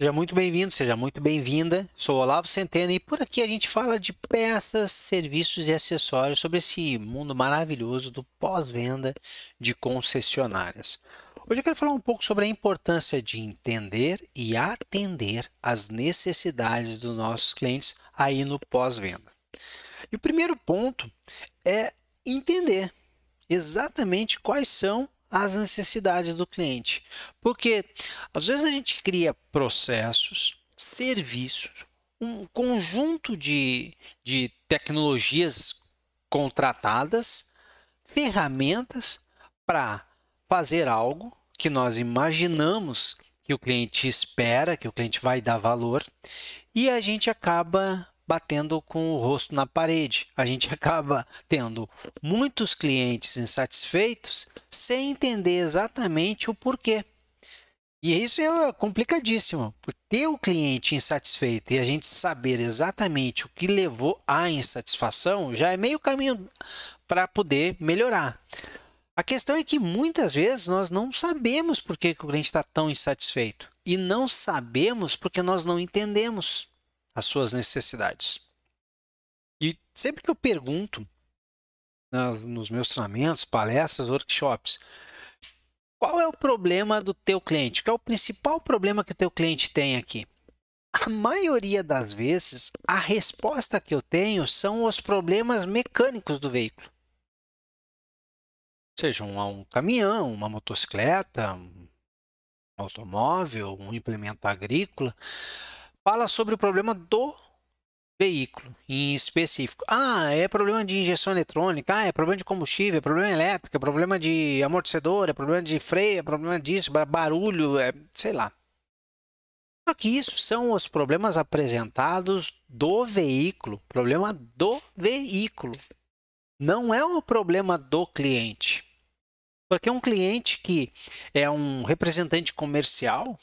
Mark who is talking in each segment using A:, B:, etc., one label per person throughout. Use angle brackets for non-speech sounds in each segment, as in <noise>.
A: Seja muito bem-vindo, seja muito bem-vinda. Sou Olavo Centeno e por aqui a gente fala de peças, serviços e acessórios sobre esse mundo maravilhoso do pós-venda de concessionárias. Hoje eu quero falar um pouco sobre a importância de entender e atender as necessidades dos nossos clientes aí no pós-venda. E o primeiro ponto é entender exatamente quais são as necessidades do cliente. Porque às vezes a gente cria processos, serviços, um conjunto de, de tecnologias contratadas, ferramentas para fazer algo que nós imaginamos que o cliente espera, que o cliente vai dar valor, e a gente acaba batendo com o rosto na parede. A gente <laughs> acaba tendo muitos clientes insatisfeitos sem entender exatamente o porquê. E isso é complicadíssimo, ter o cliente insatisfeito e a gente saber exatamente o que levou à insatisfação já é meio caminho para poder melhorar. A questão é que muitas vezes nós não sabemos por que o cliente está tão insatisfeito e não sabemos porque nós não entendemos as suas necessidades. E sempre que eu pergunto nos meus treinamentos, palestras, workshops, qual é o problema do teu cliente? Qual é o principal problema que o teu cliente tem aqui? A maioria das vezes, a resposta que eu tenho são os problemas mecânicos do veículo. Seja um, um caminhão, uma motocicleta, um automóvel, um implemento agrícola fala sobre o problema do veículo em específico. Ah, é problema de injeção eletrônica, ah, é problema de combustível, é problema elétrico, é problema de amortecedor, é problema de freio, é problema disso, barulho, é, sei lá. Só que isso são os problemas apresentados do veículo, problema do veículo. Não é o problema do cliente. Porque um cliente que é um representante comercial,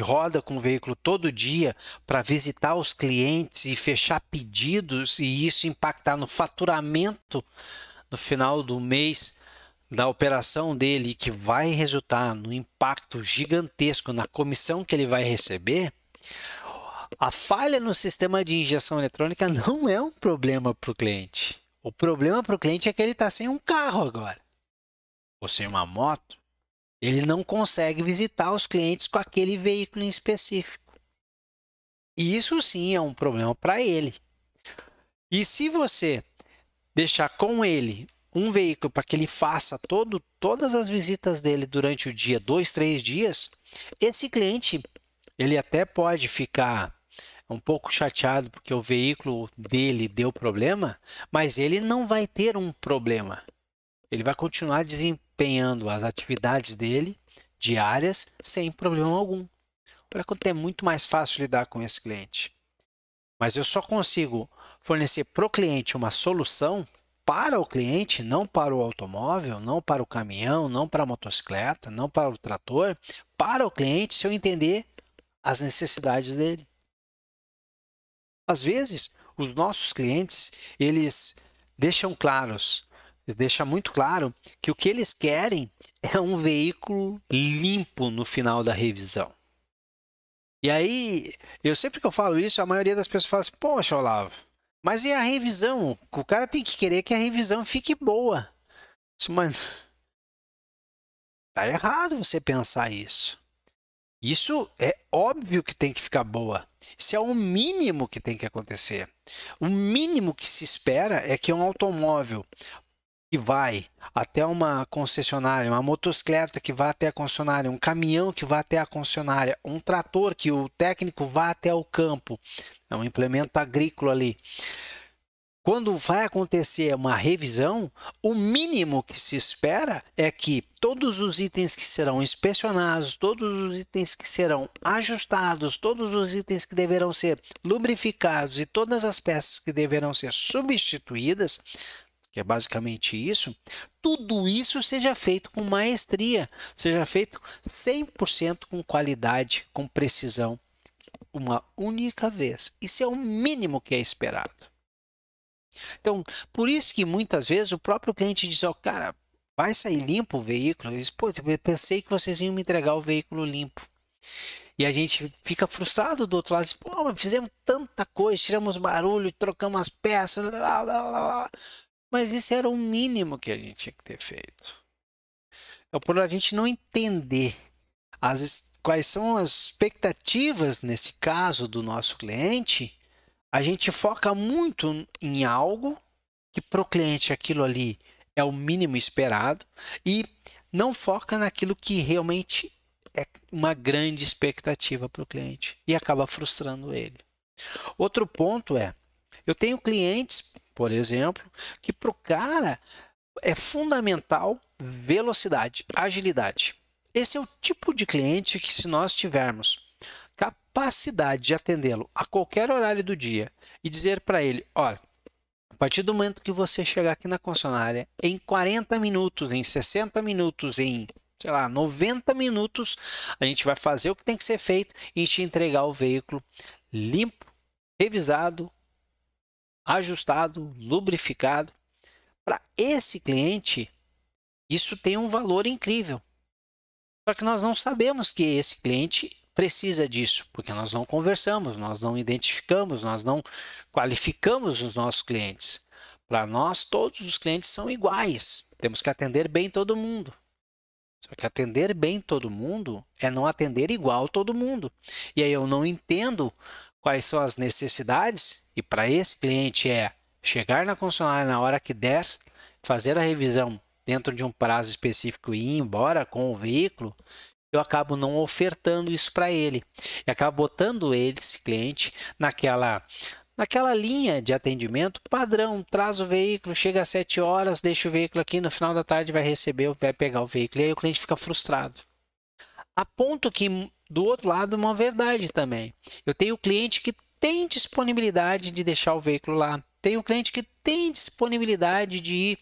A: roda com o veículo todo dia para visitar os clientes e fechar pedidos e isso impactar no faturamento no final do mês da operação dele, que vai resultar no impacto gigantesco na comissão que ele vai receber, a falha no sistema de injeção eletrônica <laughs> não é um problema para o cliente. O problema para o cliente é que ele está sem um carro agora, ou sem uma moto, ele não consegue visitar os clientes com aquele veículo em específico. Isso sim é um problema para ele. E se você deixar com ele um veículo para que ele faça todo, todas as visitas dele durante o dia, dois, três dias, esse cliente ele até pode ficar um pouco chateado porque o veículo dele deu problema, mas ele não vai ter um problema. Ele vai continuar desempenhando as atividades dele diárias sem problema algum. Olha quanto é muito mais fácil lidar com esse cliente. Mas eu só consigo fornecer para o cliente uma solução para o cliente, não para o automóvel, não para o caminhão, não para a motocicleta, não para o trator, para o cliente se eu entender as necessidades dele. Às vezes, os nossos clientes, eles deixam claros deixa muito claro que o que eles querem é um veículo limpo no final da revisão. E aí, eu sempre que eu falo isso, a maioria das pessoas fala assim: Poxa, Olavo, mas e a revisão? O cara tem que querer que a revisão fique boa. Mas tá errado você pensar isso. Isso é óbvio que tem que ficar boa. Isso é o mínimo que tem que acontecer. O mínimo que se espera é que um automóvel que vai até uma concessionária, uma motocicleta que vai até a concessionária, um caminhão que vai até a concessionária, um trator que o técnico vai até o campo, é um implemento agrícola ali. Quando vai acontecer uma revisão, o mínimo que se espera é que todos os itens que serão inspecionados, todos os itens que serão ajustados, todos os itens que deverão ser lubrificados e todas as peças que deverão ser substituídas que é basicamente isso, tudo isso seja feito com maestria, seja feito 100% com qualidade, com precisão, uma única vez. Isso é o mínimo que é esperado. Então, por isso que muitas vezes o próprio cliente diz, ó, oh, cara, vai sair limpo o veículo? Diz, Pô, eu pensei que vocês iam me entregar o veículo limpo. E a gente fica frustrado do outro lado, diz, pô, fizemos tanta coisa, tiramos barulho, trocamos as peças, blá, blá, blá, mas isso era o mínimo que a gente tinha que ter feito. É por a gente não entender as, quais são as expectativas, nesse caso, do nosso cliente, a gente foca muito em algo que para o cliente aquilo ali é o mínimo esperado e não foca naquilo que realmente é uma grande expectativa para o cliente e acaba frustrando ele. Outro ponto é, eu tenho clientes, por exemplo, que para o cara é fundamental velocidade, agilidade. Esse é o tipo de cliente que, se nós tivermos capacidade de atendê-lo a qualquer horário do dia e dizer para ele: olha, a partir do momento que você chegar aqui na concessionária, em 40 minutos, em 60 minutos, em sei lá, 90 minutos, a gente vai fazer o que tem que ser feito e te entregar o veículo limpo, revisado, ajustado, lubrificado. Para esse cliente, isso tem um valor incrível. Só que nós não sabemos que esse cliente precisa disso, porque nós não conversamos, nós não identificamos, nós não qualificamos os nossos clientes. Para nós, todos os clientes são iguais. Temos que atender bem todo mundo. Só que atender bem todo mundo é não atender igual todo mundo. E aí eu não entendo quais são as necessidades, e para esse cliente é chegar na concessionária na hora que der, fazer a revisão dentro de um prazo específico e ir embora com o veículo, eu acabo não ofertando isso para ele. E acabo botando ele, esse cliente, naquela naquela linha de atendimento padrão, traz o veículo, chega às 7 horas, deixa o veículo aqui, no final da tarde vai receber, vai pegar o veículo, e aí o cliente fica frustrado. A ponto que, do outro lado, uma verdade também. Eu tenho cliente que tem disponibilidade de deixar o veículo lá. Tem o cliente que tem disponibilidade de ir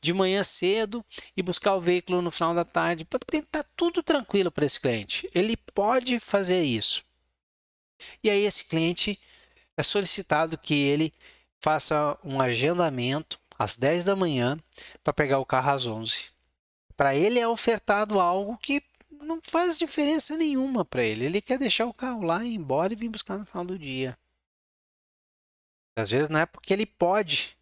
A: de manhã cedo e buscar o veículo no final da tarde. Tá tudo tranquilo para esse cliente. Ele pode fazer isso. E aí esse cliente é solicitado que ele faça um agendamento às 10 da manhã para pegar o carro às 11. Para ele é ofertado algo que não faz diferença nenhuma para ele. Ele quer deixar o carro lá, ir embora e vir buscar no final do dia. Às vezes não é porque ele pode,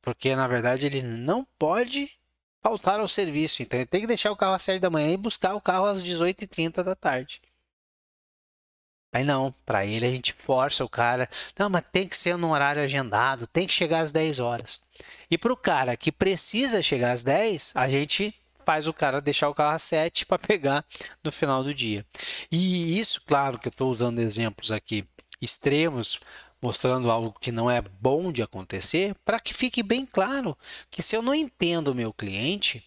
A: porque na verdade ele não pode faltar ao serviço. Então ele tem que deixar o carro às 7 da manhã e buscar o carro às 18h30 da tarde. Aí não, para ele a gente força o cara. Não, mas tem que ser num horário agendado, tem que chegar às 10 horas. E para o cara que precisa chegar às 10, a gente faz o cara deixar o carro às 7 para pegar no final do dia. E isso, claro que eu estou usando exemplos aqui extremos, mostrando algo que não é bom de acontecer, para que fique bem claro que se eu não entendo o meu cliente,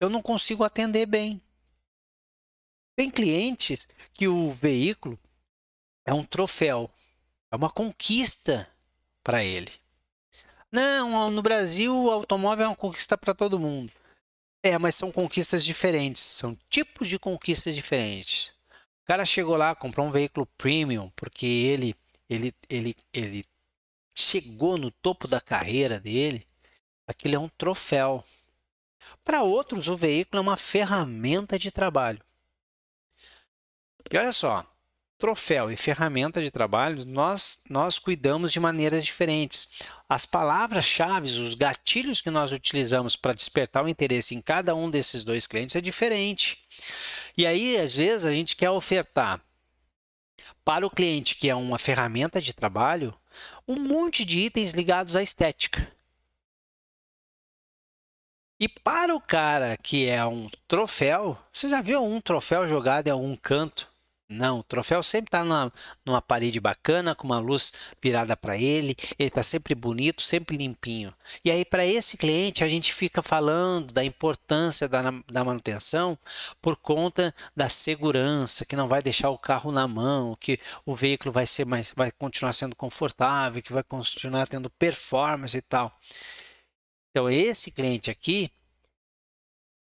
A: eu não consigo atender bem. Tem clientes que o veículo é um troféu, é uma conquista para ele. Não, no Brasil o automóvel é uma conquista para todo mundo. É, mas são conquistas diferentes, são tipos de conquistas diferentes. O cara chegou lá, comprou um veículo premium porque ele ele ele ele chegou no topo da carreira dele. Aquilo é um troféu. Para outros, o veículo é uma ferramenta de trabalho. E olha só, troféu e ferramenta de trabalho, nós, nós cuidamos de maneiras diferentes. As palavras-chave, os gatilhos que nós utilizamos para despertar o interesse em cada um desses dois clientes é diferente. E aí, às vezes, a gente quer ofertar para o cliente, que é uma ferramenta de trabalho, um monte de itens ligados à estética. E para o cara que é um troféu, você já viu um troféu jogado em algum canto? Não, o troféu sempre está numa, numa parede bacana, com uma luz virada para ele, ele está sempre bonito, sempre limpinho. E aí, para esse cliente, a gente fica falando da importância da, da manutenção por conta da segurança, que não vai deixar o carro na mão, que o veículo vai ser mais, vai continuar sendo confortável, que vai continuar tendo performance e tal. Então, esse cliente aqui,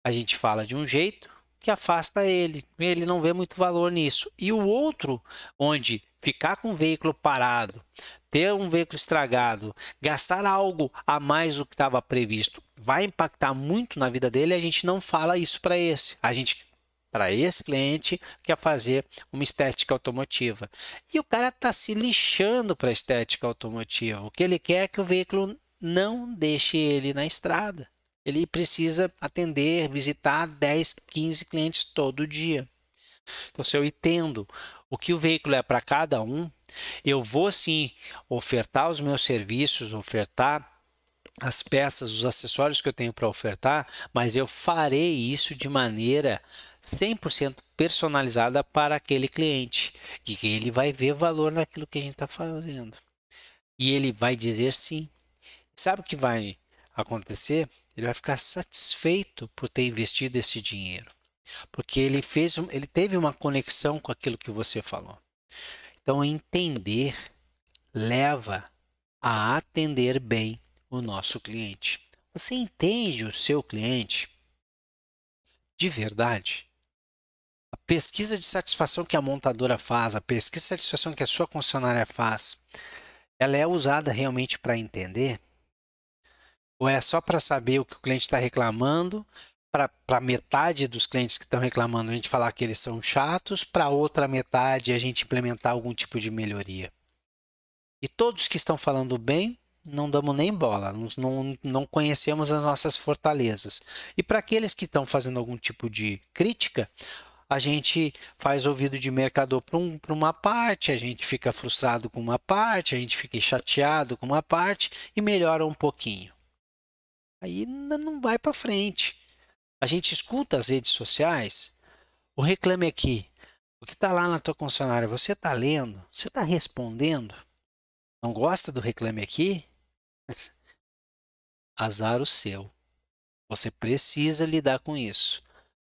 A: a gente fala de um jeito, que afasta ele. Ele não vê muito valor nisso. E o outro, onde ficar com o veículo parado, ter um veículo estragado, gastar algo a mais do que estava previsto, vai impactar muito na vida dele. A gente não fala isso para esse. A gente para esse cliente quer fazer uma estética automotiva. E o cara está se lixando para a estética automotiva. O que ele quer é que o veículo não deixe ele na estrada. Ele precisa atender, visitar 10, 15 clientes todo dia. Então, se eu entendo o que o veículo é para cada um, eu vou sim ofertar os meus serviços, ofertar as peças, os acessórios que eu tenho para ofertar, mas eu farei isso de maneira 100% personalizada para aquele cliente e ele vai ver valor naquilo que a gente está fazendo. E ele vai dizer sim. Sabe o que vai acontecer? Ele vai ficar satisfeito por ter investido esse dinheiro, porque ele fez, ele teve uma conexão com aquilo que você falou. Então, entender leva a atender bem o nosso cliente. Você entende o seu cliente de verdade? A pesquisa de satisfação que a montadora faz, a pesquisa de satisfação que a sua concessionária faz, ela é usada realmente para entender? Ou é só para saber o que o cliente está reclamando? Para metade dos clientes que estão reclamando, a gente falar que eles são chatos, para outra metade, a gente implementar algum tipo de melhoria. E todos que estão falando bem, não damos nem bola, não, não conhecemos as nossas fortalezas. E para aqueles que estão fazendo algum tipo de crítica, a gente faz ouvido de mercador para um, uma parte, a gente fica frustrado com uma parte, a gente fica chateado com uma parte e melhora um pouquinho. Aí não vai para frente. A gente escuta as redes sociais, o reclame aqui, o que está lá na tua concessionária, você está lendo? Você está respondendo? Não gosta do reclame aqui? <laughs> Azar o seu. Você precisa lidar com isso.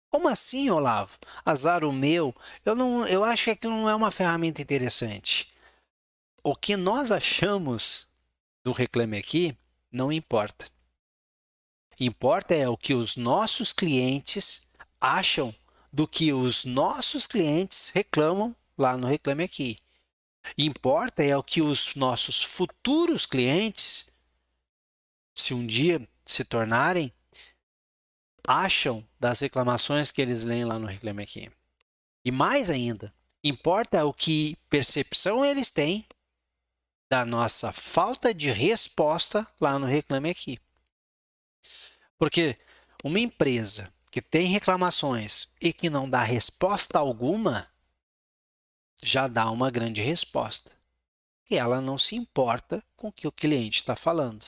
A: Como assim, Olavo? Azar o meu? Eu, não, eu acho que aquilo não é uma ferramenta interessante. O que nós achamos do Reclame Aqui não importa. Importa é o que os nossos clientes acham do que os nossos clientes reclamam lá no Reclame Aqui. Importa é o que os nossos futuros clientes se um dia se tornarem, acham das reclamações que eles leem lá no Reclame Aqui. E mais ainda, importa o que percepção eles têm da nossa falta de resposta lá no Reclame Aqui. Porque uma empresa que tem reclamações e que não dá resposta alguma, já dá uma grande resposta. E ela não se importa com o que o cliente está falando.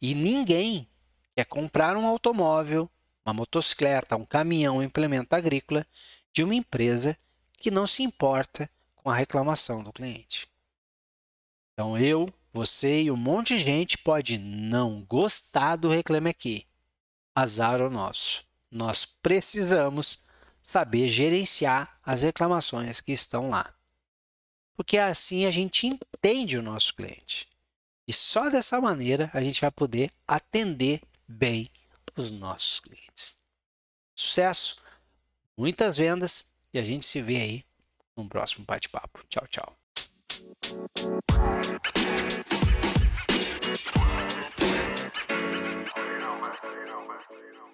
A: E ninguém quer comprar um automóvel, uma motocicleta, um caminhão, um implemento agrícola de uma empresa que não se importa com a reclamação do cliente. Então eu, você e um monte de gente pode não gostar do Reclame Aqui. Azar o nosso. Nós precisamos saber gerenciar as reclamações que estão lá. Porque assim a gente entende o nosso cliente. E só dessa maneira a gente vai poder atender bem os nossos clientes. Sucesso, muitas vendas e a gente se vê aí no próximo bate-papo. Tchau, tchau. so you know.